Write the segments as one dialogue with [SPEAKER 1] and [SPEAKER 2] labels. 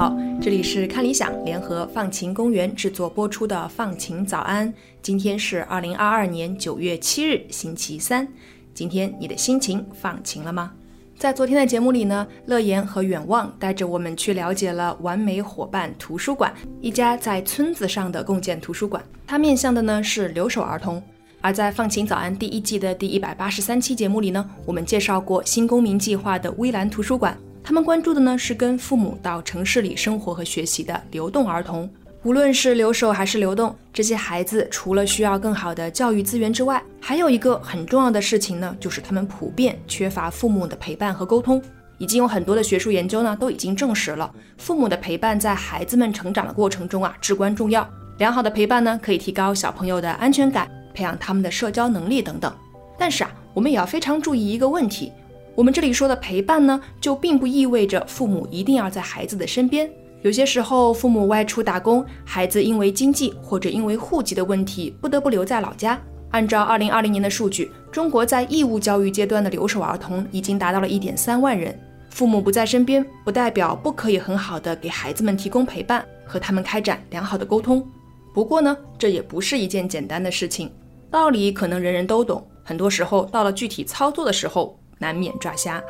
[SPEAKER 1] 好，这里是看理想联合放晴公园制作播出的《放晴早安》。今天是二零二二年九月七日，星期三。今天你的心情放晴了吗？在昨天的节目里呢，乐言和远望带着我们去了解了完美伙伴图书馆，一家在村子上的共建图书馆。它面向的呢是留守儿童。而在《放晴早安》第一季的第一百八十三期节目里呢，我们介绍过新公民计划的微蓝图书馆。他们关注的呢是跟父母到城市里生活和学习的流动儿童。无论是留守还是流动，这些孩子除了需要更好的教育资源之外，还有一个很重要的事情呢，就是他们普遍缺乏父母的陪伴和沟通。已经有很多的学术研究呢，都已经证实了，父母的陪伴在孩子们成长的过程中啊至关重要。良好的陪伴呢，可以提高小朋友的安全感。培养他们的社交能力等等，但是啊，我们也要非常注意一个问题。我们这里说的陪伴呢，就并不意味着父母一定要在孩子的身边。有些时候，父母外出打工，孩子因为经济或者因为户籍的问题，不得不留在老家。按照二零二零年的数据，中国在义务教育阶段的留守儿童已经达到了一点三万人。父母不在身边，不代表不可以很好的给孩子们提供陪伴，和他们开展良好的沟通。不过呢，这也不是一件简单的事情。道理可能人人都懂，很多时候到了具体操作的时候，难免抓瞎。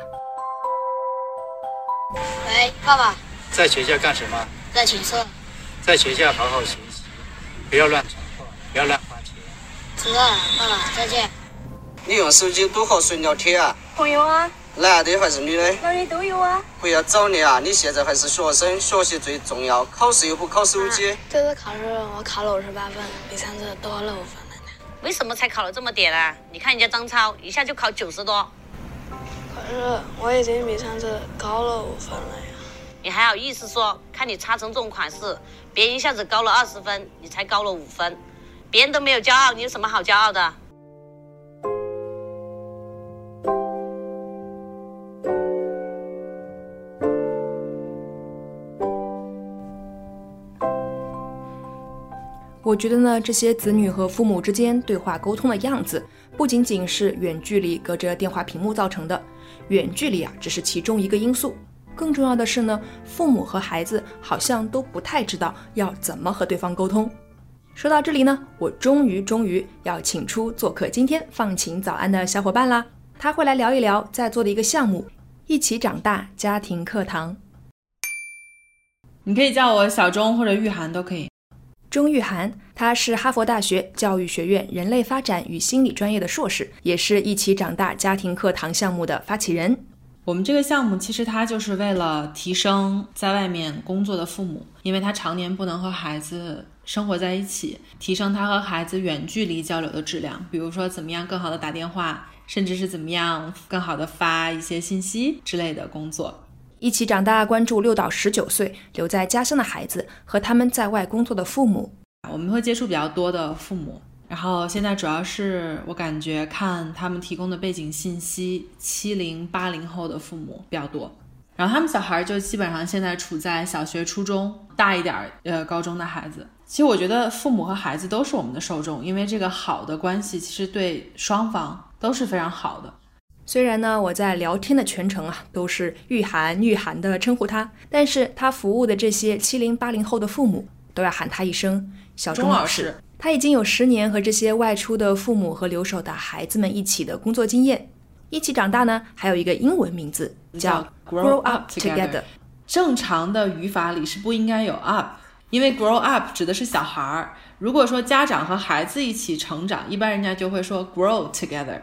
[SPEAKER 2] 喂，爸爸，
[SPEAKER 3] 在学校干什么？
[SPEAKER 2] 在寝室。
[SPEAKER 3] 在学校好好学习，不要乱闯祸，不要乱花钱。
[SPEAKER 2] 知道了，爸爸，再见。
[SPEAKER 4] 你用手机都和谁聊天啊？
[SPEAKER 2] 朋友啊。
[SPEAKER 4] 男的还是女的？
[SPEAKER 2] 男女都有啊。
[SPEAKER 4] 不要早恋啊！你现在还是学生，学习最重要。考试又不考手机。
[SPEAKER 2] 这次考试我考了五十八分，比上次多了五分。
[SPEAKER 5] 为什么才考了这么点啊？你看人家张超一下就考九十多。
[SPEAKER 2] 可是我已经比上次高了五分了呀。
[SPEAKER 5] 你还好意思说？看你差成这种款式，别人一下子高了二十分，你才高了五分，别人都没有骄傲，你有什么好骄傲的？
[SPEAKER 1] 我觉得呢，这些子女和父母之间对话沟通的样子，不仅仅是远距离隔着电话屏幕造成的，远距离啊只是其中一个因素。更重要的是呢，父母和孩子好像都不太知道要怎么和对方沟通。说到这里呢，我终于终于要请出做客今天放晴早安的小伙伴啦，他会来聊一聊在做的一个项目——一起长大家庭课堂。
[SPEAKER 6] 你可以叫我小钟或者玉涵都可以。
[SPEAKER 1] 钟玉涵，他是哈佛大学教育学院人类发展与心理专业的硕士，也是一起长大家庭课堂项目的发起人。
[SPEAKER 6] 我们这个项目其实它就是为了提升在外面工作的父母，因为他常年不能和孩子生活在一起，提升他和孩子远距离交流的质量。比如说，怎么样更好的打电话，甚至是怎么样更好的发一些信息之类的工作。
[SPEAKER 1] 一起长大，关注六到十九岁留在家乡的孩子和他们在外工作的父母。
[SPEAKER 6] 我们会接触比较多的父母，然后现在主要是我感觉看他们提供的背景信息，七零八零后的父母比较多。然后他们小孩就基本上现在处在小学、初中，大一点儿呃高中的孩子。其实我觉得父母和孩子都是我们的受众，因为这个好的关系其实对双方都是非常好的。
[SPEAKER 1] 虽然呢，我在聊天的全程啊都是御寒御寒的称呼他，但是他服务的这些七零八零后的父母都要喊他一声小钟老师。他已经有十年和这些外出的父母和留守的孩子们一起的工作经验，一起长大呢，还有一个英文名字叫 Grow Up Together。
[SPEAKER 6] 正常的语法里是不应该有 up，因为 Grow Up 指的是小孩儿。如果说家长和孩子一起成长，一般人家就会说 Grow Together。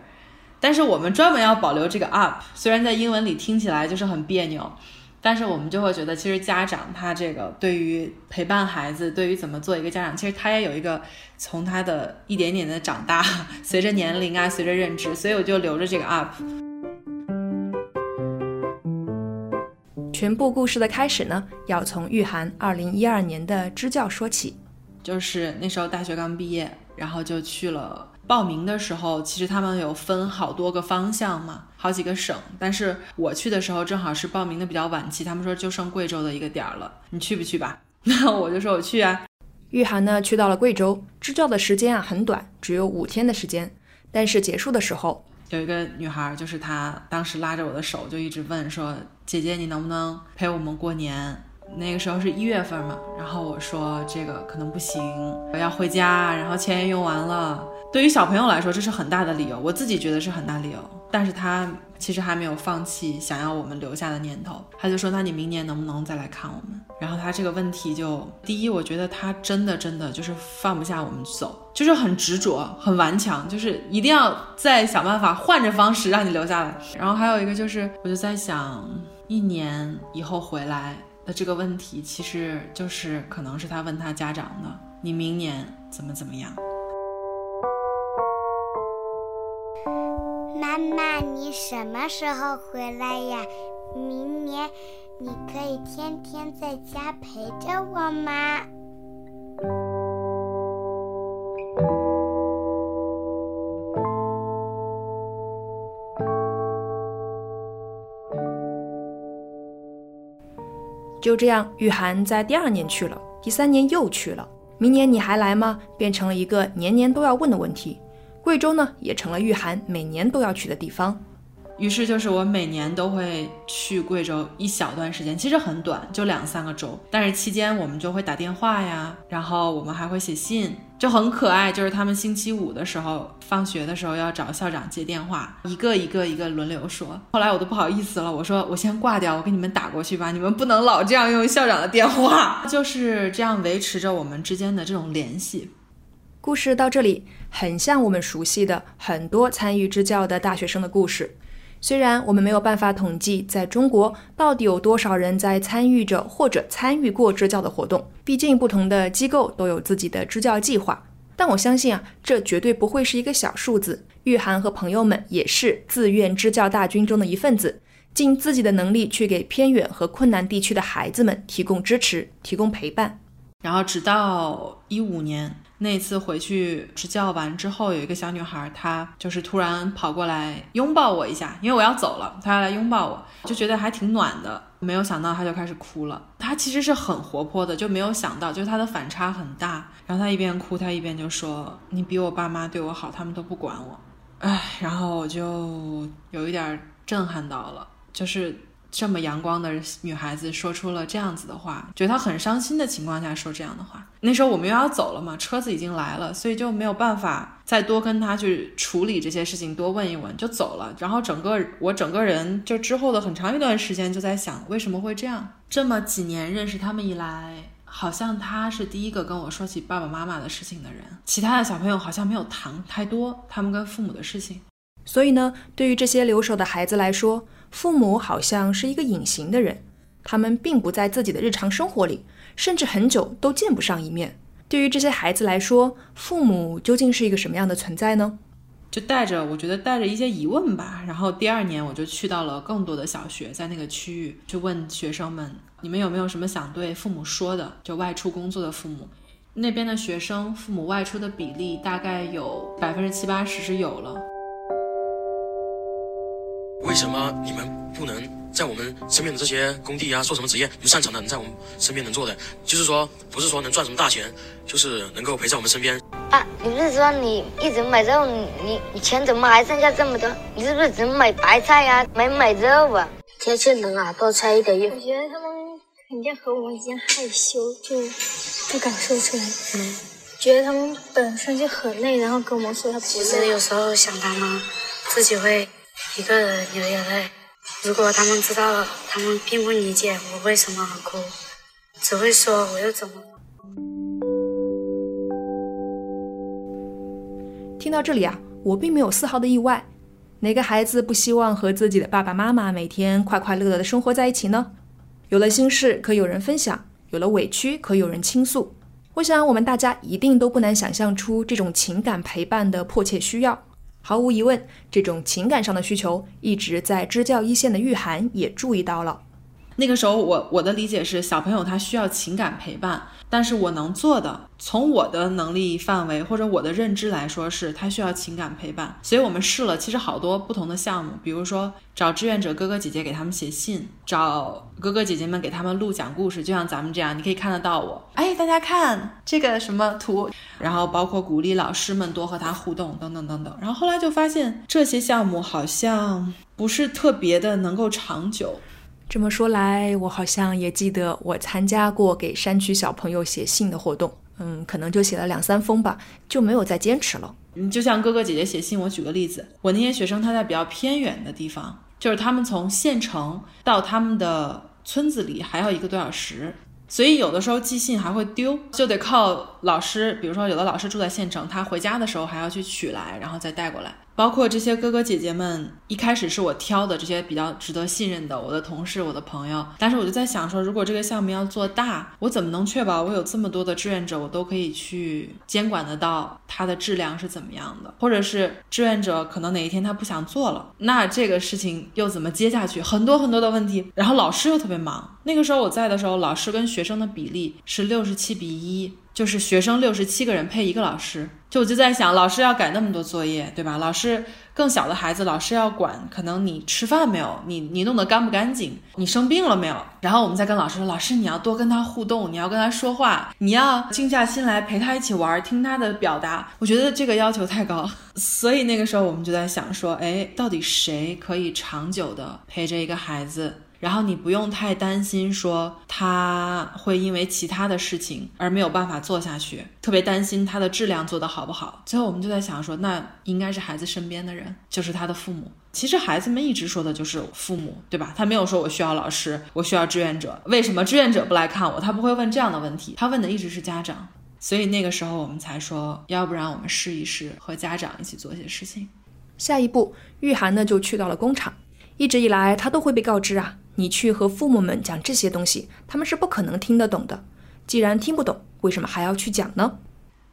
[SPEAKER 6] 但是我们专门要保留这个 up，虽然在英文里听起来就是很别扭，但是我们就会觉得，其实家长他这个对于陪伴孩子，对于怎么做一个家长，其实他也有一个从他的一点点的长大，随着年龄啊，随着认知，所以我就留着这个 up。
[SPEAKER 1] 全部故事的开始呢，要从玉涵二零一二年的支教说起，
[SPEAKER 6] 就是那时候大学刚毕业，然后就去了。报名的时候，其实他们有分好多个方向嘛，好几个省。但是我去的时候正好是报名的比较晚期，他们说就剩贵州的一个点儿了，你去不去吧？那 我就说我去啊。
[SPEAKER 1] 玉涵呢去到了贵州，支教的时间啊很短，只有五天的时间。但是结束的时候，
[SPEAKER 6] 有一个女孩，就是她当时拉着我的手，就一直问说：“姐姐，你能不能陪我们过年？”那个时候是一月份嘛，然后我说这个可能不行，我要回家，然后钱也用完了。对于小朋友来说，这是很大的理由，我自己觉得是很大理由。但是他其实还没有放弃想要我们留下的念头，他就说：“那你明年能不能再来看我们？”然后他这个问题就，第一，我觉得他真的真的就是放不下我们走，就是很执着、很顽强，就是一定要再想办法换着方式让你留下来。然后还有一个就是，我就在想，一年以后回来的这个问题，其实就是可能是他问他家长的：“你明年怎么怎么样？”
[SPEAKER 7] 妈妈，你什么时候回来呀？明年你可以天天在家陪着我吗？
[SPEAKER 1] 就这样，玉涵在第二年去了，第三年又去了。明年你还来吗？变成了一个年年都要问的问题。贵州呢，也成了玉涵每年都要去的地方。
[SPEAKER 6] 于是就是我每年都会去贵州一小段时间，其实很短，就两三个周。但是期间我们就会打电话呀，然后我们还会写信，就很可爱。就是他们星期五的时候放学的时候要找校长接电话，一个一个一个轮流说。后来我都不好意思了，我说我先挂掉，我给你们打过去吧，你们不能老这样用校长的电话。就是这样维持着我们之间的这种联系。
[SPEAKER 1] 故事到这里，很像我们熟悉的很多参与支教的大学生的故事。虽然我们没有办法统计在中国到底有多少人在参与着或者参与过支教的活动，毕竟不同的机构都有自己的支教计划。但我相信啊，这绝对不会是一个小数字。玉涵和朋友们也是自愿支教大军中的一份子，尽自己的能力去给偏远和困难地区的孩子们提供支持、提供陪伴。
[SPEAKER 6] 然后直到一五年。那次回去支教完之后，有一个小女孩，她就是突然跑过来拥抱我一下，因为我要走了，她要来拥抱我，就觉得还挺暖的。没有想到她就开始哭了。她其实是很活泼的，就没有想到，就是她的反差很大。然后她一边哭，她一边就说：“你比我爸妈对我好，他们都不管我。”哎，然后我就有一点震撼到了，就是。这么阳光的女孩子说出了这样子的话，觉得她很伤心的情况下说这样的话。那时候我们又要走了嘛，车子已经来了，所以就没有办法再多跟她去处理这些事情，多问一问就走了。然后整个我整个人就之后的很长一段时间就在想，为什么会这样？这么几年认识他们以来，好像他是第一个跟我说起爸爸妈妈的事情的人，其他的小朋友好像没有谈太多他们跟父母的事情。
[SPEAKER 1] 所以呢，对于这些留守的孩子来说，父母好像是一个隐形的人，他们并不在自己的日常生活里，甚至很久都见不上一面。对于这些孩子来说，父母究竟是一个什么样的存在呢？
[SPEAKER 6] 就带着，我觉得带着一些疑问吧。然后第二年我就去到了更多的小学，在那个区域去问学生们：你们有没有什么想对父母说的？就外出工作的父母，那边的学生父母外出的比例大概有百分之七八十是有了。
[SPEAKER 8] 为什么你们不能在我们身边的这些工地啊，做什么职业？你擅长的，能在我们身边能做的，就是说，不是说能赚什么大钱，就是能够陪在我们身边。
[SPEAKER 7] 啊，你不是说你一直买肉，你你钱怎么还剩下这么多？你是不是只买白菜呀，没买肉啊？天气冷啊，多穿一点衣服。
[SPEAKER 2] 我觉得他们肯定和我一样害羞，就不敢说出来。嗯，觉得他们本身就很累，然后跟我们说他不累。其
[SPEAKER 9] 实有时候想他们，自己会。一个人流眼泪。如果他们知道了，他们并不理解我为什么哭，只会说我又怎么。
[SPEAKER 1] 听到这里啊，我并没有丝毫的意外。哪个孩子不希望和自己的爸爸妈妈每天快快乐乐的生活在一起呢？有了心事可有人分享，有了委屈可有人倾诉。我想我们大家一定都不难想象出这种情感陪伴的迫切需要。毫无疑问，这种情感上的需求一直在支教一线的玉涵也注意到了。
[SPEAKER 6] 那个时候，我我的理解是，小朋友他需要情感陪伴。但是我能做的，从我的能力范围或者我的认知来说，是他需要情感陪伴。所以我们试了，其实好多不同的项目，比如说找志愿者哥哥姐姐给他们写信，找哥哥姐姐们给他们录讲故事，就像咱们这样，你可以看得到我。哎，大家看这个什么图，然后包括鼓励老师们多和他互动，等等等等。然后后来就发现这些项目好像不是特别的能够长久。
[SPEAKER 1] 这么说来，我好像也记得我参加过给山区小朋友写信的活动，嗯，可能就写了两三封吧，就没有再坚持了。
[SPEAKER 6] 嗯，就像哥哥姐姐写信，我举个例子，我那些学生他在比较偏远的地方，就是他们从县城到他们的村子里还要一个多小时。所以有的时候寄信还会丢，就得靠老师。比如说，有的老师住在县城，他回家的时候还要去取来，然后再带过来。包括这些哥哥姐姐们，一开始是我挑的这些比较值得信任的我的同事、我的朋友。但是我就在想说，如果这个项目要做大，我怎么能确保我有这么多的志愿者，我都可以去监管得到它的质量是怎么样的？或者是志愿者可能哪一天他不想做了，那这个事情又怎么接下去？很多很多的问题。然后老师又特别忙。那个时候我在的时候，老师跟学生的比例是六十七比一。就是学生六十七个人配一个老师，就我就在想，老师要改那么多作业，对吧？老师更小的孩子，老师要管，可能你吃饭没有，你你弄得干不干净，你生病了没有？然后我们再跟老师说，老师你要多跟他互动，你要跟他说话，你要静下心来陪他一起玩，听他的表达。我觉得这个要求太高，所以那个时候我们就在想说，哎，到底谁可以长久的陪着一个孩子？然后你不用太担心，说他会因为其他的事情而没有办法做下去，特别担心他的质量做得好不好。最后我们就在想说，那应该是孩子身边的人，就是他的父母。其实孩子们一直说的就是父母，对吧？他没有说我需要老师，我需要志愿者。为什么志愿者不来看我？他不会问这样的问题，他问的一直是家长。所以那个时候我们才说，要不然我们试一试和家长一起做一些事情。
[SPEAKER 1] 下一步，玉涵呢就去到了工厂。一直以来，他都会被告知啊。你去和父母们讲这些东西，他们是不可能听得懂的。既然听不懂，为什么还要去讲呢？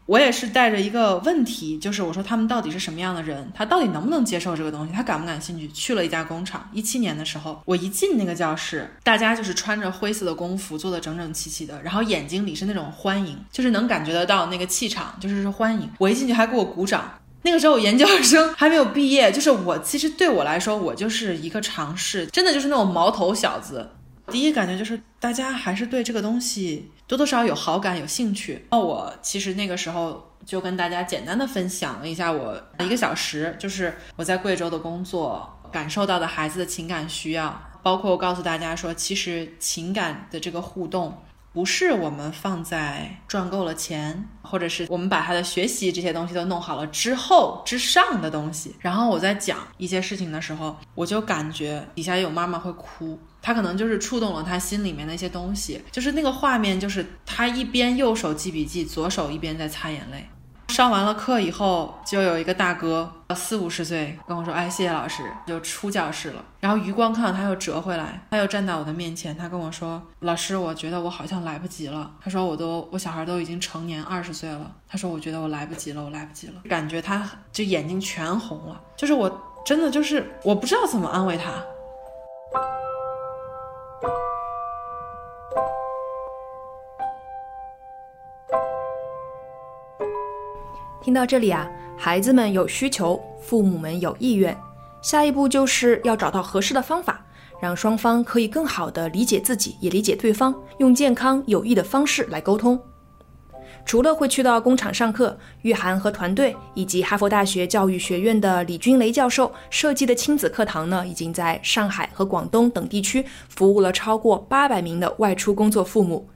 [SPEAKER 6] 我也是带着一个问题，就是我说他们到底是什么样的人，他到底能不能接受这个东西，他感不感兴趣？去了一家工厂，一七年的时候，我一进那个教室，大家就是穿着灰色的工服，坐得整整齐齐的，然后眼睛里是那种欢迎，就是能感觉得到那个气场，就是是欢迎。我一进去还给我鼓掌。那个时候我研究生还没有毕业，就是我其实对我来说，我就是一个尝试，真的就是那种毛头小子。第一感觉就是大家还是对这个东西多多少少有好感、有兴趣。那我其实那个时候就跟大家简单的分享了一下我一个小时，就是我在贵州的工作感受到的孩子的情感需要，包括我告诉大家说，其实情感的这个互动。不是我们放在赚够了钱，或者是我们把他的学习这些东西都弄好了之后之上的东西。然后我在讲一些事情的时候，我就感觉底下有妈妈会哭，她可能就是触动了她心里面的一些东西，就是那个画面，就是她一边右手记笔记，左手一边在擦眼泪。上完了课以后，就有一个大哥，四五十岁，跟我说：“哎，谢谢老师。”就出教室了。然后余光看到他又折回来，他又站在我的面前，他跟我说：“老师，我觉得我好像来不及了。”他说：“我都，我小孩都已经成年二十岁了。”他说：“我觉得我来不及了，我来不及了。”感觉他就眼睛全红了，就是我真的就是我不知道怎么安慰他。
[SPEAKER 1] 听到这里啊，孩子们有需求，父母们有意愿，下一步就是要找到合适的方法，让双方可以更好的理解自己，也理解对方，用健康有益的方式来沟通。除了会去到工厂上课，玉涵和团队以及哈佛大学教育学院的李军雷教授设计的亲子课堂呢，已经在上海和广东等地区服务了超过八百名的外出工作父母。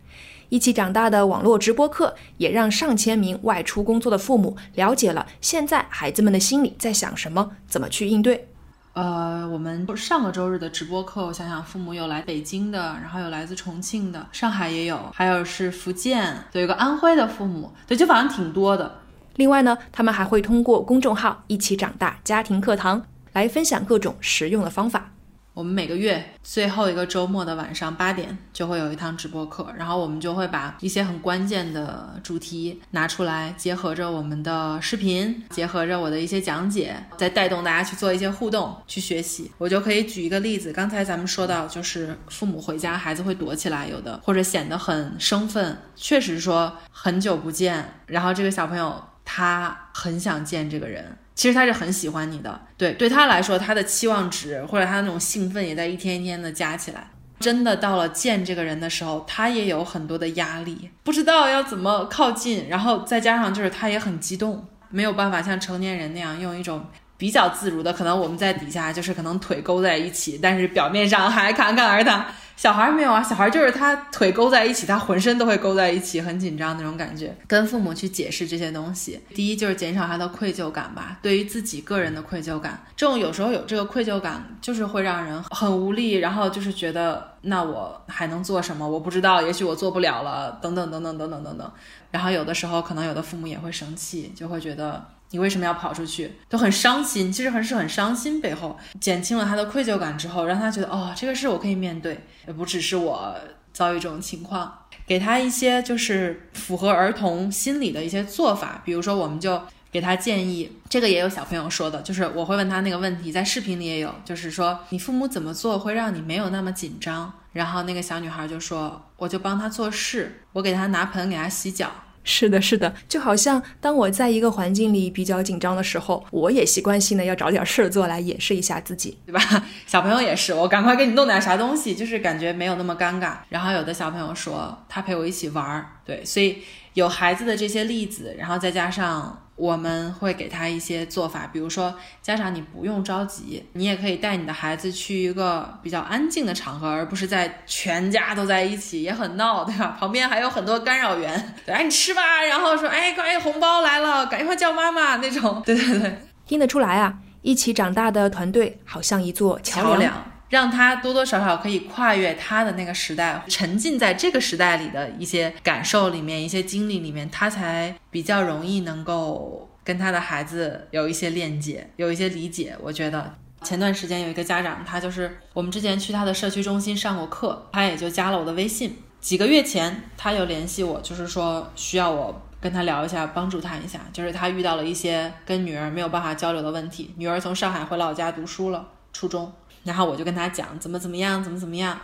[SPEAKER 1] 一起长大的网络直播课，也让上千名外出工作的父母了解了现在孩子们的心里在想什么，怎么去应对。
[SPEAKER 6] 呃，我们上个周日的直播课，我想想，父母有来北京的，然后有来自重庆的，上海也有，还有是福建，有一个安徽的父母，对，就反正挺多的。
[SPEAKER 1] 另外呢，他们还会通过公众号“一起长大家庭课堂”来分享各种实用的方法。
[SPEAKER 6] 我们每个月最后一个周末的晚上八点就会有一堂直播课，然后我们就会把一些很关键的主题拿出来，结合着我们的视频，结合着我的一些讲解，再带动大家去做一些互动，去学习。我就可以举一个例子，刚才咱们说到，就是父母回家，孩子会躲起来，有的或者显得很生分，确实说很久不见，然后这个小朋友他很想见这个人。其实他是很喜欢你的，对，对他来说，他的期望值或者他那种兴奋也在一天一天的加起来。真的到了见这个人的时候，他也有很多的压力，不知道要怎么靠近，然后再加上就是他也很激动，没有办法像成年人那样用一种比较自如的，可能我们在底下就是可能腿勾在一起，但是表面上还侃侃而谈。小孩没有啊，小孩就是他腿勾在一起，他浑身都会勾在一起，很紧张那种感觉。跟父母去解释这些东西，第一就是减少他的愧疚感吧，对于自己个人的愧疚感。这种有时候有这个愧疚感，就是会让人很无力，然后就是觉得那我还能做什么？我不知道，也许我做不了了，等等等等等等等等。然后有的时候可能有的父母也会生气，就会觉得。你为什么要跑出去？都很伤心，其实还是很伤心。背后减轻了他的愧疚感之后，让他觉得哦，这个事我可以面对，也不只是我遭遇这种情况。给他一些就是符合儿童心理的一些做法，比如说，我们就给他建议，这个也有小朋友说的，就是我会问他那个问题，在视频里也有，就是说你父母怎么做会让你没有那么紧张？然后那个小女孩就说，我就帮他做事，我给他拿盆给他洗脚。
[SPEAKER 1] 是的，是的，就好像当我在一个环境里比较紧张的时候，我也习惯性的要找点事儿做来掩饰一下自己，
[SPEAKER 6] 对吧？小朋友也是，我赶快给你弄点啥东西，就是感觉没有那么尴尬。然后有的小朋友说他陪我一起玩儿，对，所以有孩子的这些例子，然后再加上。我们会给他一些做法，比如说，家长你不用着急，你也可以带你的孩子去一个比较安静的场合，而不是在全家都在一起也很闹，对吧？旁边还有很多干扰源，对哎，你吃吧，然后说，哎，快红包来了，赶快叫妈妈那种，对对对，
[SPEAKER 1] 听得出来啊，一起长大的团队好像一座桥梁。
[SPEAKER 6] 让他多多少少可以跨越他的那个时代，沉浸在这个时代里的一些感受里面、一些经历里面，他才比较容易能够跟他的孩子有一些链接、有一些理解。我觉得前段时间有一个家长，他就是我们之前去他的社区中心上过课，他也就加了我的微信。几个月前，他有联系我，就是说需要我跟他聊一下，帮助他一下，就是他遇到了一些跟女儿没有办法交流的问题。女儿从上海回老家读书了，初中。然后我就跟他讲怎么怎么样，怎么怎么样。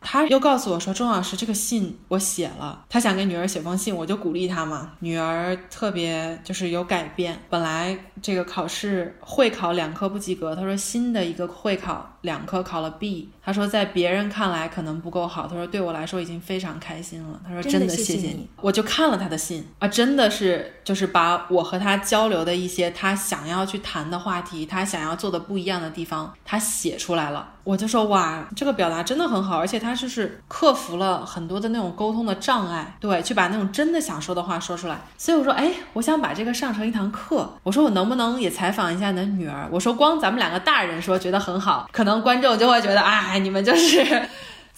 [SPEAKER 6] 他又告诉我说：“钟老师，这个信我写了，他想给女儿写封信，我就鼓励他嘛。女儿特别就是有改变，本来这个考试会考两科不及格，他说新的一个会考两科考了 B。”他说，在别人看来可能不够好。他说，对我来说已经非常开心了。他说，真的谢谢你。我就看了他的信啊，真的是就是把我和他交流的一些他想要去谈的话题，他想要做的不一样的地方，他写出来了。我就说，哇，这个表达真的很好，而且他就是克服了很多的那种沟通的障碍，对，去把那种真的想说的话说出来。所以我说，哎，我想把这个上成一堂课。我说，我能不能也采访一下你的女儿？我说，光咱们两个大人说觉得很好，可能观众就会觉得，哎。你们就是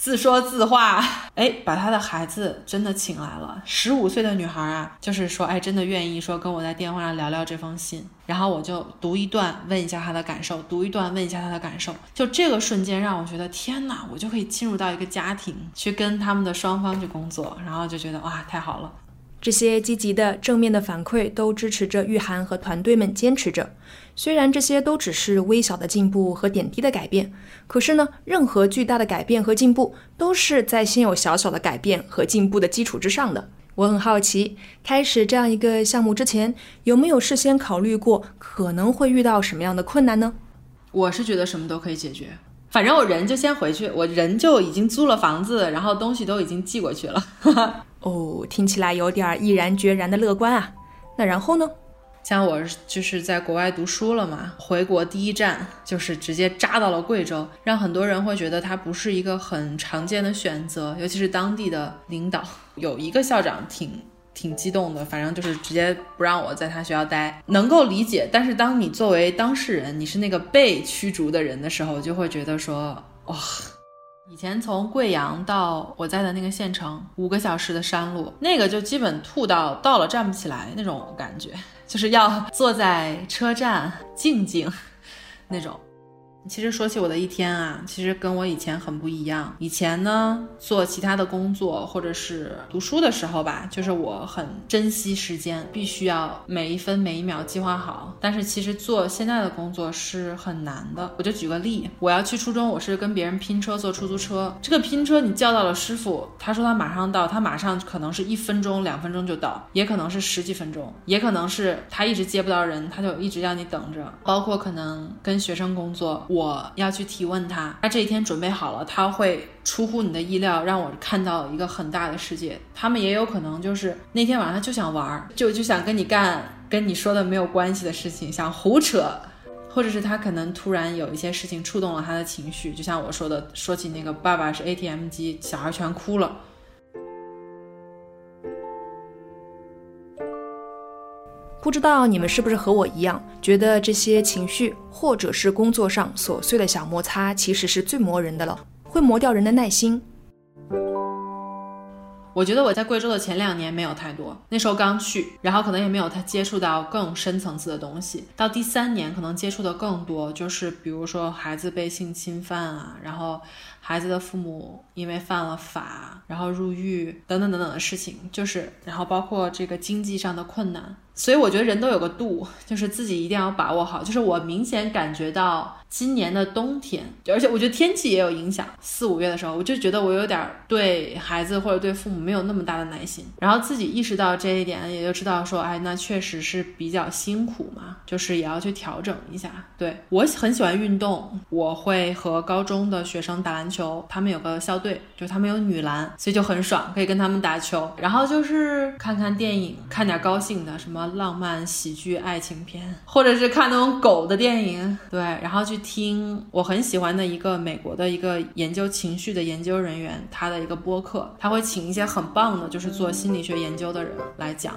[SPEAKER 6] 自说自话，哎，把他的孩子真的请来了，十五岁的女孩啊，就是说，哎，真的愿意说跟我在电话上聊聊这封信，然后我就读一段，问一下他的感受，读一段，问一下他的感受，就这个瞬间让我觉得，天哪，我就可以进入到一个家庭，去跟他们的双方去工作，然后就觉得哇，太好了。
[SPEAKER 1] 这些积极的、正面的反馈都支持着玉涵和团队们坚持着。虽然这些都只是微小的进步和点滴的改变，可是呢，任何巨大的改变和进步都是在先有小小的改变和进步的基础之上的。我很好奇，开始这样一个项目之前，有没有事先考虑过可能会遇到什么样的困难呢？
[SPEAKER 6] 我是觉得什么都可以解决，反正我人就先回去，我人就已经租了房子，然后东西都已经寄过去了。
[SPEAKER 1] 哦，听起来有点毅然决然的乐观啊。那然后呢？
[SPEAKER 6] 像我就是在国外读书了嘛，回国第一站就是直接扎到了贵州，让很多人会觉得它不是一个很常见的选择，尤其是当地的领导。有一个校长挺挺激动的，反正就是直接不让我在他学校待，能够理解。但是当你作为当事人，你是那个被驱逐的人的时候，就会觉得说，哇。以前从贵阳到我在的那个县城，五个小时的山路，那个就基本吐到到了站不起来那种感觉，就是要坐在车站静静 那种。其实说起我的一天啊，其实跟我以前很不一样。以前呢，做其他的工作或者是读书的时候吧，就是我很珍惜时间，必须要每一分每一秒计划好。但是其实做现在的工作是很难的。我就举个例，我要去初中，我是跟别人拼车坐出租车。这个拼车你叫到了师傅，他说他马上到，他马上可能是一分钟、两分钟就到，也可能是十几分钟，也可能是他一直接不到人，他就一直让你等着。包括可能跟学生工作。我要去提问他，他这一天准备好了，他会出乎你的意料，让我看到一个很大的世界。他们也有可能就是那天晚上就想玩，就就想跟你干跟你说的没有关系的事情，想胡扯。或者是他可能突然有一些事情触动了他的情绪，就像我说的，说起那个爸爸是 ATM 机，小孩全哭了。
[SPEAKER 1] 不知道你们是不是和我一样，觉得这些情绪或者是工作上琐碎的小摩擦，其实是最磨人的了，会磨掉人的耐心。
[SPEAKER 6] 我觉得我在贵州的前两年没有太多，那时候刚去，然后可能也没有太接触到更深层次的东西。到第三年可能接触的更多，就是比如说孩子被性侵犯啊，然后孩子的父母因为犯了法，然后入狱等等等等的事情，就是然后包括这个经济上的困难。所以我觉得人都有个度，就是自己一定要把握好。就是我明显感觉到今年的冬天，而且我觉得天气也有影响。四五月的时候，我就觉得我有点对孩子或者对父母没有那么大的耐心。然后自己意识到这一点，也就知道说，哎，那确实是比较辛苦嘛，就是也要去调整一下。对我很喜欢运动，我会和高中的学生打篮，球他们有个校队，就他们有女篮，所以就很爽，可以跟他们打球。然后就是看看电影，看点高兴的什么。浪漫喜剧爱情片，或者是看那种狗的电影，对，然后去听我很喜欢的一个美国的一个研究情绪的研究人员，他的一个播客，他会请一些很棒的，就是做心理学研究的人来讲。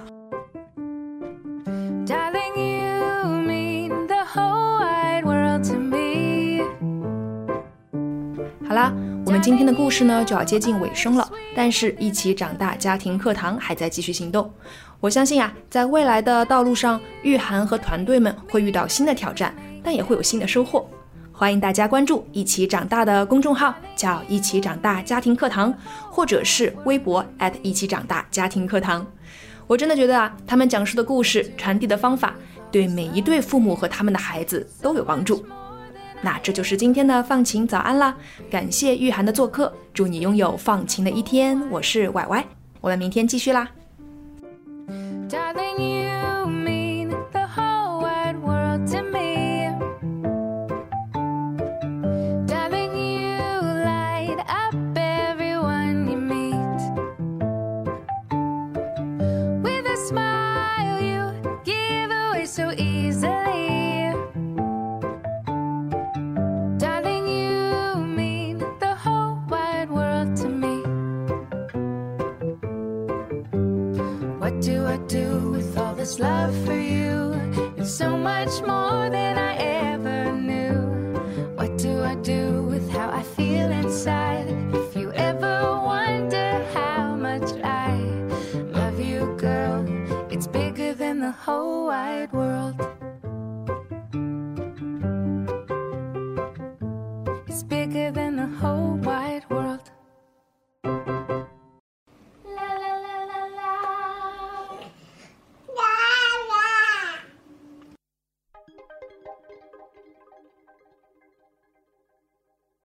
[SPEAKER 1] 啦，我们今天的故事呢就要接近尾声了，但是一起长大家庭课堂还在继续行动。我相信啊，在未来的道路上，玉涵和团队们会遇到新的挑战，但也会有新的收获。欢迎大家关注“一起长大”的公众号，叫“一起长大家庭课堂”，或者是微博一起长大家庭课堂。我真的觉得啊，他们讲述的故事、传递的方法，对每一对父母和他们的孩子都有帮助。那这就是今天的放晴早安啦，感谢玉涵的做客，祝你拥有放晴的一天。我是歪歪，我们明天继续啦。This love for you? It's so much more than I